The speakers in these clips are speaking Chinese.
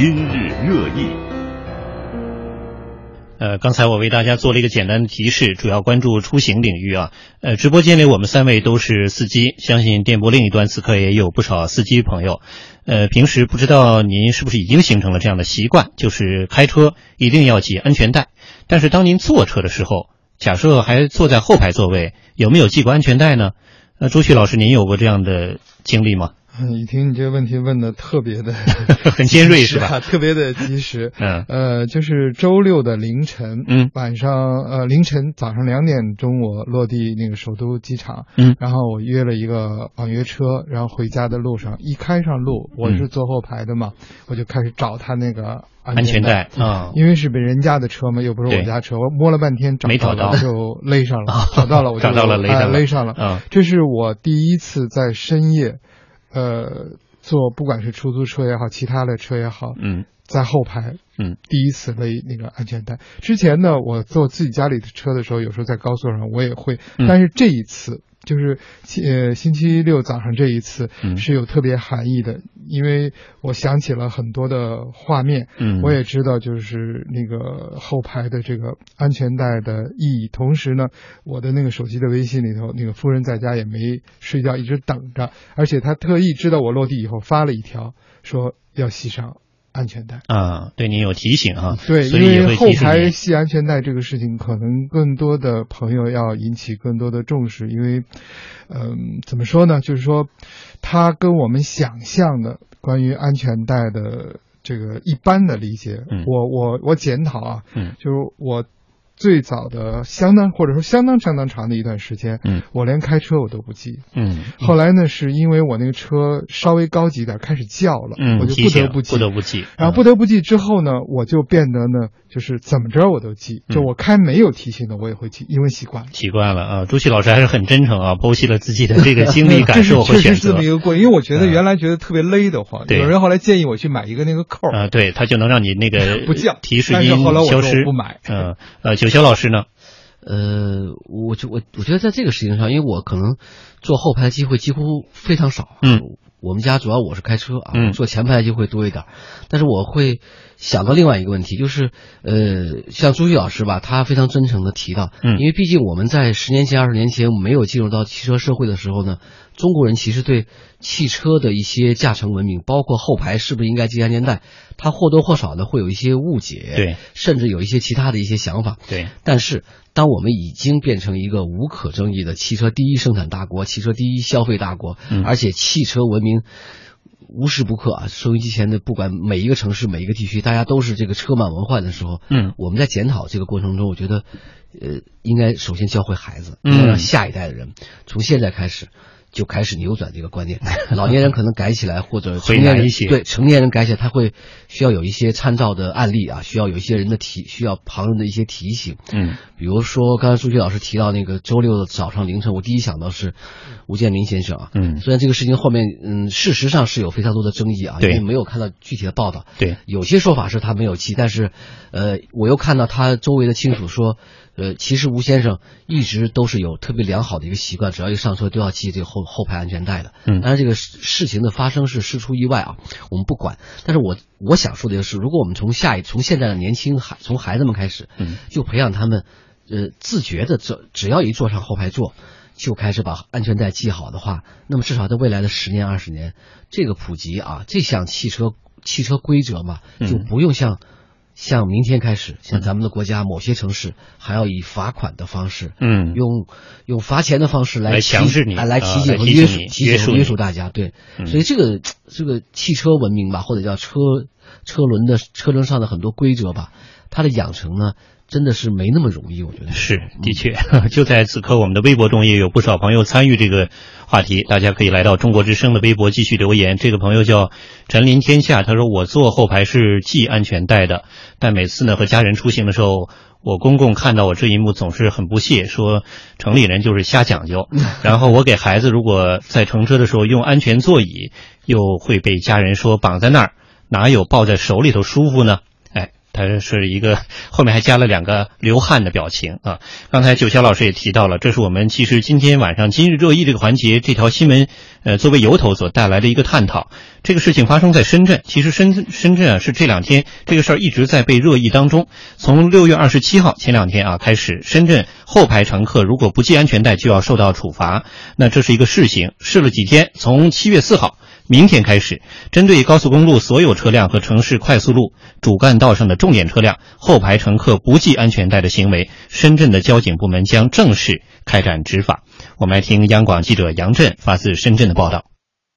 今日热议。呃，刚才我为大家做了一个简单的提示，主要关注出行领域啊。呃，直播间里我们三位都是司机，相信电波另一端此刻也有不少司机朋友。呃，平时不知道您是不是已经形成了这样的习惯，就是开车一定要系安全带。但是当您坐车的时候，假设还坐在后排座位，有没有系过安全带呢？呃，朱旭老师，您有过这样的经历吗？嗯，雨婷，你这个问题问的特别的 很尖锐是吧？特别的及时。嗯，呃，就是周六的凌晨，嗯，晚上呃凌晨早上两点钟我落地那个首都机场，嗯，然后我约了一个网约车，然后回家的路上一开上路，我是坐后排的嘛，我就开始找他那个安全带啊，因为是别人家的车嘛，又不是我家车，我摸了半天没找到，就勒上了，找到了，我 找到了勒上勒上了，啊，这是我第一次在深夜，呃。坐不管是出租车也好，其他的车也好，嗯，在后排，嗯，第一次勒那个安全带。之前呢，我坐自己家里的车的时候，有时候在高速上我也会，但是这一次。就是呃星期六早上这一次是有特别含义的，因为我想起了很多的画面，嗯，我也知道就是那个后排的这个安全带的意义。同时呢，我的那个手机的微信里头，那个夫人在家也没睡觉，一直等着，而且她特意知道我落地以后发了一条，说要系上。安全带啊，对您有提醒啊，对，因为后排系安全带这个事情，可能更多的朋友要引起更多的重视，因为，嗯，怎么说呢？就是说，它跟我们想象的关于安全带的这个一般的理解，我我我检讨啊，嗯，就是我。最早的相当或者说相当相当长的一段时间，嗯，我连开车我都不记，嗯，后来呢，是因为我那个车稍微高级点，开始叫了，嗯，我就不得不记，不得不记，然后不得不记之后呢，我就变得呢，就是怎么着我都记，就我开没有提醒的我也会记，因为习惯了，习惯了啊。朱旭老师还是很真诚啊，剖析了自己的这个经历 感受和选择，确实这么一个过程。因为我觉得原来觉得特别勒得慌，有人后来建议我去买一个那个扣啊，对，他就能让你那个 不叫提示音消失，不买，嗯，呃，九霄老师呢？呃，我就我我觉得在这个事情上，因为我可能坐后排的机会几乎非常少。嗯，我们家主要我是开车啊，嗯，坐前排机会多一点。但是我会想到另外一个问题，就是呃，像朱旭老师吧，他非常真诚的提到，嗯，因为毕竟我们在十年前、二十年前没有进入到汽车社会的时候呢，中国人其实对汽车的一些驾乘文明，包括后排是不是应该系安全带，他或多或少的会有一些误解，对，甚至有一些其他的一些想法，对，但是。当我们已经变成一个无可争议的汽车第一生产大国、汽车第一消费大国，而且汽车文明无时不刻啊，收音机前的不管每一个城市、每一个地区，大家都是这个车满文患的时候，嗯，我们在检讨这个过程中，我觉得，呃，应该首先教会孩子，要让下一代的人从现在开始。就开始扭转这个观念，老年人可能改起来，或者成年人对成年人改起来，他会需要有一些参照的案例啊，需要有一些人的提，需要旁人的一些提醒。嗯，比如说刚才朱旭老师提到那个周六的早上凌晨，我第一想到是吴建民先生啊。嗯，虽然这个事情后面嗯事实上是有非常多的争议啊，因为没有看到具体的报道。对，有些说法是他没有记，但是呃我又看到他周围的亲属说。呃，其实吴先生一直都是有特别良好的一个习惯，只要一上车都要系这个后后排安全带的。嗯，当然这个事情的发生是事出意外啊，我们不管。但是我我想说的就是，如果我们从下一从现在的年轻孩从孩子们开始，嗯，就培养他们，呃，自觉的坐，只要一坐上后排座，就开始把安全带系好的话，那么至少在未来的十年二十年，这个普及啊，这项汽车汽车规则嘛，就不用像。像明天开始，像咱们的国家某些城市还要以罚款的方式，嗯，用用罚钱的方式来强制你，来提醒和约束提醒约束大家。对，所以这个这个汽车文明吧，或者叫车车轮的车轮上的很多规则吧，它的养成呢。真的是没那么容易，我觉得是的确。就在此刻，我们的微博中也有不少朋友参与这个话题，大家可以来到中国之声的微博继续留言。这个朋友叫陈林天下，他说：“我坐后排是系安全带的，但每次呢和家人出行的时候，我公公看到我这一幕总是很不屑，说城里人就是瞎讲究。然后我给孩子如果在乘车的时候用安全座椅，又会被家人说绑在那儿哪有抱在手里头舒服呢？”他是一个后面还加了两个流汗的表情啊。刚才九霄老师也提到了，这是我们其实今天晚上今日热议这个环节这条新闻呃作为由头所带来的一个探讨。这个事情发生在深圳，其实深深圳啊是这两天这个事儿一直在被热议当中。从六月二十七号前两天啊开始，深圳后排乘客如果不系安全带就要受到处罚，那这是一个试行，试了几天，从七月四号。明天开始，针对高速公路所有车辆和城市快速路主干道上的重点车辆后排乘客不系安全带的行为，深圳的交警部门将正式开展执法。我们来听央广记者杨震发自深圳的报道。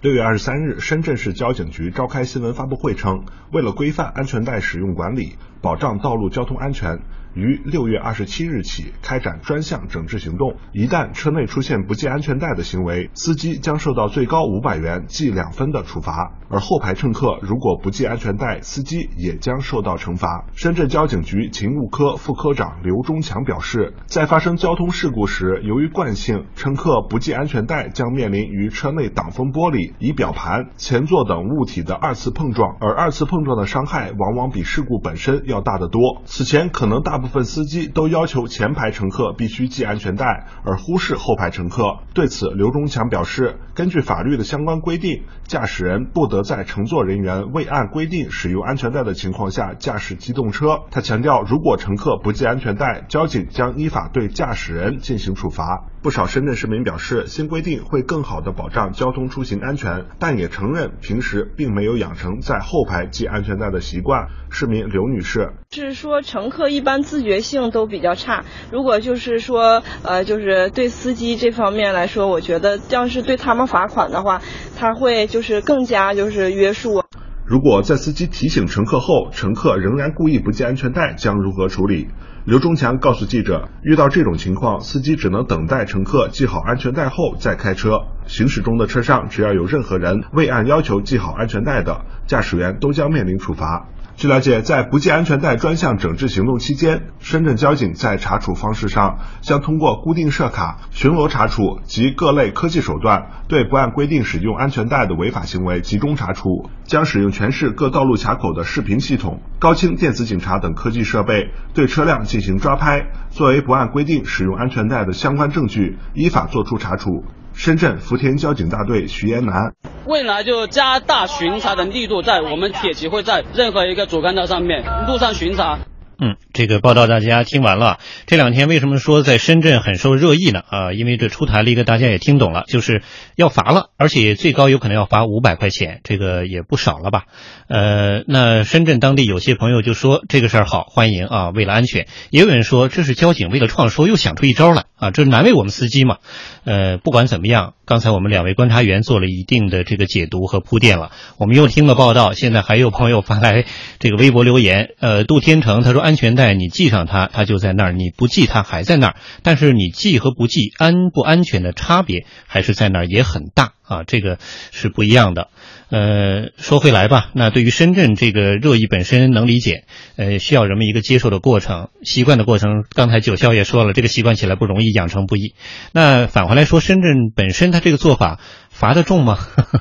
六月二十三日，深圳市交警局召开新闻发布会称，为了规范安全带使用管理，保障道路交通安全。于六月二十七日起开展专项整治行动，一旦车内出现不系安全带的行为，司机将受到最高五百元记两分的处罚；而后排乘客如果不系安全带，司机也将受到惩罚。深圳交警局勤务科副科长刘忠强表示，在发生交通事故时，由于惯性，乘客不系安全带将面临与车内挡风玻璃、仪表盘、前座等物体的二次碰撞，而二次碰撞的伤害往往比事故本身要大得多。此前可能大部部分司机都要求前排乘客必须系安全带，而忽视后排乘客。对此，刘忠强表示，根据法律的相关规定，驾驶人不得在乘坐人员未按规定使用安全带的情况下驾驶机动车。他强调，如果乘客不系安全带，交警将依法对驾驶人进行处罚。不少深圳市民表示，新规定会更好地保障交通出行安全，但也承认平时并没有养成在后排系安全带的习惯。市民刘女士是说，乘客一般自觉性都比较差。如果就是说，呃，就是对司机这方面来说，我觉得要是对他们罚款的话，他会就是更加就是约束。如果在司机提醒乘客后，乘客仍然故意不系安全带，将如何处理？刘忠强告诉记者，遇到这种情况，司机只能等待乘客系好安全带后再开车。行驶中的车上，只要有任何人未按要求系好安全带的，驾驶员都将面临处罚。据了解，在不系安全带专项整治行动期间，深圳交警在查处方式上将通过固定设卡、巡逻查处及各类科技手段，对不按规定使用安全带的违法行为集中查处。将使用全市各道路卡口的视频系统、高清电子警察等科技设备，对车辆进行抓拍，作为不按规定使用安全带的相关证据，依法作出查处。深圳福田交警大队徐延南，未来就加大巡查的力度，在我们铁骑会在任何一个主干道上面路上巡查。嗯，这个报道大家听完了。这两天为什么说在深圳很受热议呢？啊，因为这出台了一个大家也听懂了，就是要罚了，而且最高有可能要罚五百块钱，这个也不少了吧？呃，那深圳当地有些朋友就说这个事儿好，欢迎啊，为了安全。也有人说这是交警为了创收又想出一招来啊，这难为我们司机嘛。呃，不管怎么样，刚才我们两位观察员做了一定的这个解读和铺垫了。我们又听了报道，现在还有朋友发来这个微博留言。呃，杜天成他说。安全带你系上它，它就在那儿；你不系它还在那儿。但是你系和不系，安不安全的差别还是在那儿，也很大啊。这个是不一样的。呃，说回来吧，那对于深圳这个热议本身能理解，呃，需要人们一个接受的过程、习惯的过程。刚才九霄也说了，这个习惯起来不容易，养成不易。那返回来说，深圳本身它这个做法罚得重吗？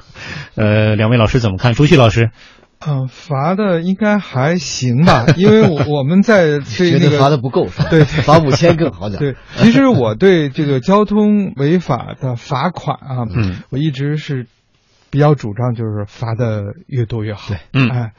呃，两位老师怎么看？朱旭老师。嗯，罚的应该还行吧，因为我我们在对那个罚的不够，对，罚五千更好点。对，其实我对这个交通违法的罚款啊，嗯，我一直是。比较主张就是罚的越多越好。对，嗯，哎，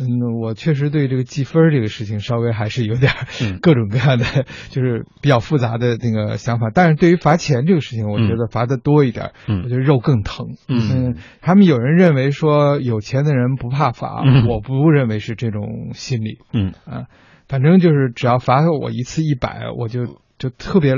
嗯，我确实对这个记分这个事情稍微还是有点 各种各样的，就是比较复杂的那个想法。但是对于罚钱这个事情，我觉得罚的多一点，嗯，我觉得肉更疼。嗯，他们有人认为说有钱的人不怕罚，我不认为是这种心理。嗯啊，反正就是只要罚我一次一百，我就。就特别，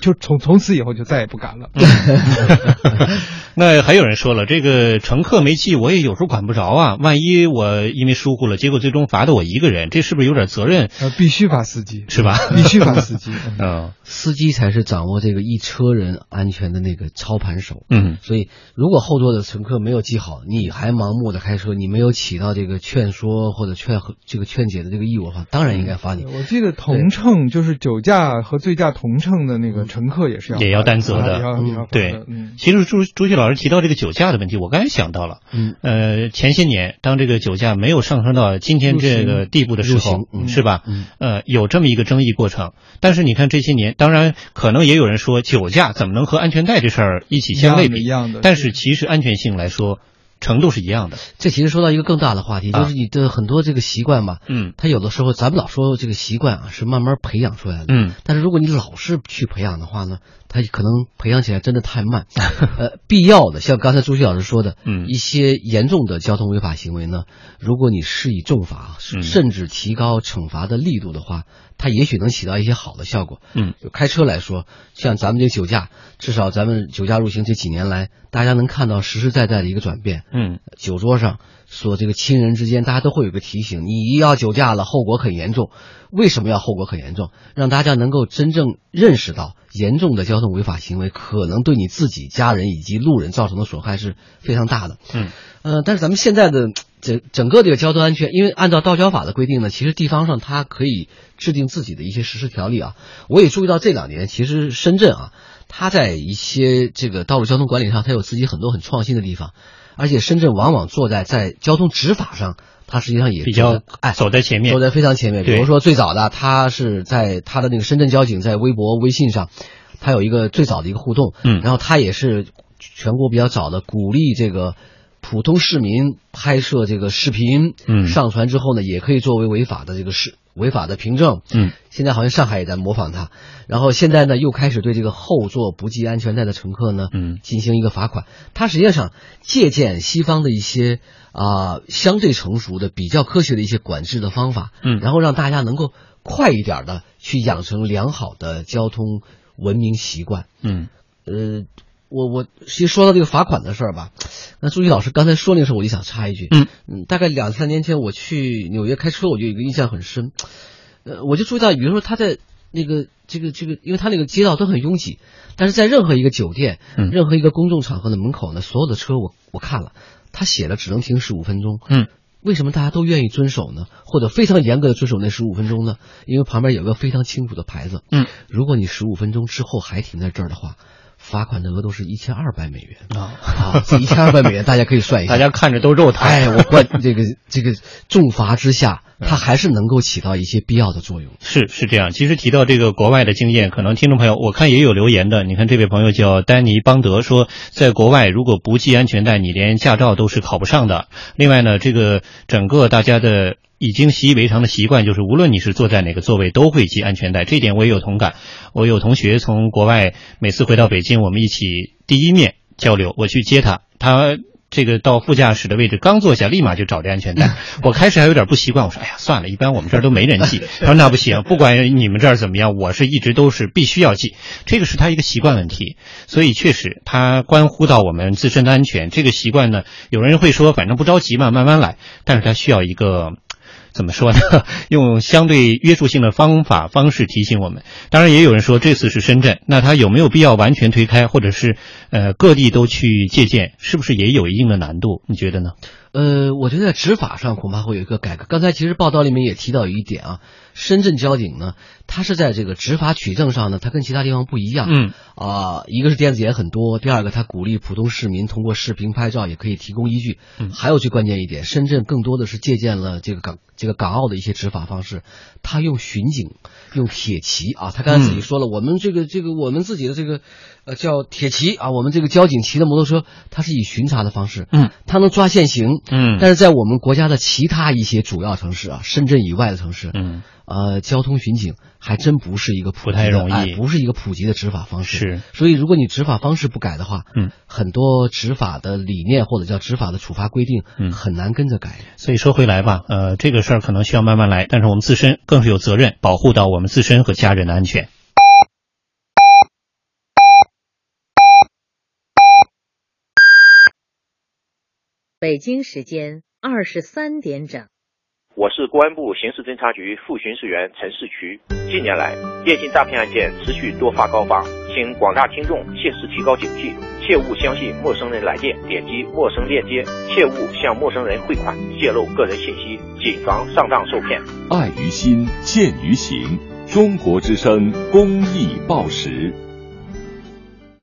就从从此以后就再也不敢了。那还有人说了，这个乘客没系，我也有时候管不着啊。万一我因为疏忽了，结果最终罚的我一个人，这是不是有点责任？呃，必须罚司机，是吧？必须罚司机。嗯，司机才是掌握这个一车人安全的那个操盘手。嗯，所以如果后座的乘客没有系好，你还盲目的开车，你没有起到这个劝说或者劝这个劝解的这个义务的话，当然应该罚你。我记得同乘就是酒驾和醉。驾同乘的那个乘客也是要也要担责的，也要也要对。嗯，其实朱朱旭老师提到这个酒驾的问题，我刚才想到了，嗯，呃，前些年当这个酒驾没有上升到今天这个地步的时候，是吧？嗯，呃，有这么一个争议过程。但是你看这些年，当然可能也有人说酒驾怎么能和安全带这事儿一起相类比？一样的，但是其实安全性来说。程度是一样的，这其实说到一个更大的话题，就是你的很多这个习惯吧，嗯，他有的时候咱们老说这个习惯啊是慢慢培养出来的，嗯，但是如果你老是去培养的话呢，他可能培养起来真的太慢，呃，必要的像刚才朱旭老师说的，嗯，一些严重的交通违法行为呢，如果你施以重罚，甚至提高惩罚的力度的话，它也许能起到一些好的效果，嗯，就开车来说，像咱们这酒驾，至少咱们酒驾入刑这几年来，大家能看到实实在在的一个转变。嗯，酒桌上说这个亲人之间，大家都会有个提醒：你一要酒驾了，后果很严重。为什么要后果很严重？让大家能够真正认识到，严重的交通违法行为可能对你自己、家人以及路人造成的损害是非常大的。嗯，呃，但是咱们现在的整整个这个交通安全，因为按照道交法的规定呢，其实地方上它可以制定自己的一些实施条例啊。我也注意到这两年，其实深圳啊，它在一些这个道路交通管理上，它有自己很多很创新的地方。而且深圳往往坐在在交通执法上，它实际上也比较哎走在前面，走在非常前面。比如说最早的，它是在它的那个深圳交警在微博、微信上，它有一个最早的一个互动，嗯，然后它也是全国比较早的鼓励这个普通市民拍摄这个视频，嗯，上传之后呢，也可以作为违法的这个视违法的凭证，嗯，现在好像上海也在模仿它，然后现在呢又开始对这个后座不系安全带的乘客呢，嗯，进行一个罚款。它实际上借鉴西方的一些啊相对成熟的、比较科学的一些管制的方法，嗯，然后让大家能够快一点的去养成良好的交通文明习惯，嗯，呃。我我其实说到这个罚款的事儿吧，那朱毅老师刚才说那个时候，我就想插一句，嗯嗯，大概两三年前我去纽约开车，我就有一个印象很深，呃，我就注意到，比如说他在那个这个这个，因为他那个街道都很拥挤，但是在任何一个酒店、嗯、任何一个公众场合的门口呢，所有的车我我看了，他写了只能停十五分钟，嗯，为什么大家都愿意遵守呢？或者非常严格的遵守那十五分钟呢？因为旁边有个非常清楚的牌子，嗯，如果你十五分钟之后还停在这儿的话。罚款的额度是一千二百美元啊！啊，这一千二百美元大家可以算一下，大家看着都肉疼。哎，我关这个这个重罚之下，它还是能够起到一些必要的作用。是是这样。其实提到这个国外的经验，可能听众朋友我看也有留言的。你看这位朋友叫丹尼邦德说，在国外如果不系安全带，你连驾照都是考不上的。另外呢，这个整个大家的。已经习以为常的习惯就是，无论你是坐在哪个座位，都会系安全带。这点我也有同感。我有同学从国外每次回到北京，我们一起第一面交流，我去接他，他这个到副驾驶的位置刚坐下，立马就找这安全带。我开始还有点不习惯，我说：“哎呀，算了，一般我们这儿都没人系。”他说：“那不行，不管你们这儿怎么样，我是一直都是必须要系。这个是他一个习惯问题，所以确实它关乎到我们自身的安全。这个习惯呢，有人会说，反正不着急嘛，慢慢来。但是它需要一个。”怎么说呢？用相对约束性的方法方式提醒我们。当然，也有人说这次是深圳，那他有没有必要完全推开，或者是呃各地都去借鉴，是不是也有一定的难度？你觉得呢？呃，我觉得在执法上恐怕会有一个改革。刚才其实报道里面也提到有一点啊，深圳交警呢，他是在这个执法取证上呢，他跟其他地方不一样。嗯啊，一个是电子眼很多，第二个他鼓励普通市民通过视频拍照也可以提供依据。嗯，还有最关键一点，深圳更多的是借鉴了这个港这个港澳的一些执法方式，他用巡警，用铁骑啊，他刚才自己说了，我们这个这个我们自己的这个呃叫铁骑啊，我们这个交警骑的摩托车，它是以巡查的方式，嗯，它能抓现行。嗯，但是在我们国家的其他一些主要城市啊，深圳以外的城市，嗯，呃，交通巡警还真不是一个不太容易、哎，不是一个普及的执法方式。是，所以如果你执法方式不改的话，嗯，很多执法的理念或者叫执法的处罚规定，嗯，很难跟着改。所以说回来吧，呃，这个事儿可能需要慢慢来，但是我们自身更是有责任保护到我们自身和家人的安全。北京时间二十三点整，我是公安部刑事侦查局副巡视员陈世渠。近年来，电信诈骗案件持续多发高发，请广大听众切实提高警惕，切勿相信陌生人来电，点击陌生链接，切勿向陌生人汇款，泄露个人信息，谨防上当受骗。爱于心，见于行。中国之声公益报时。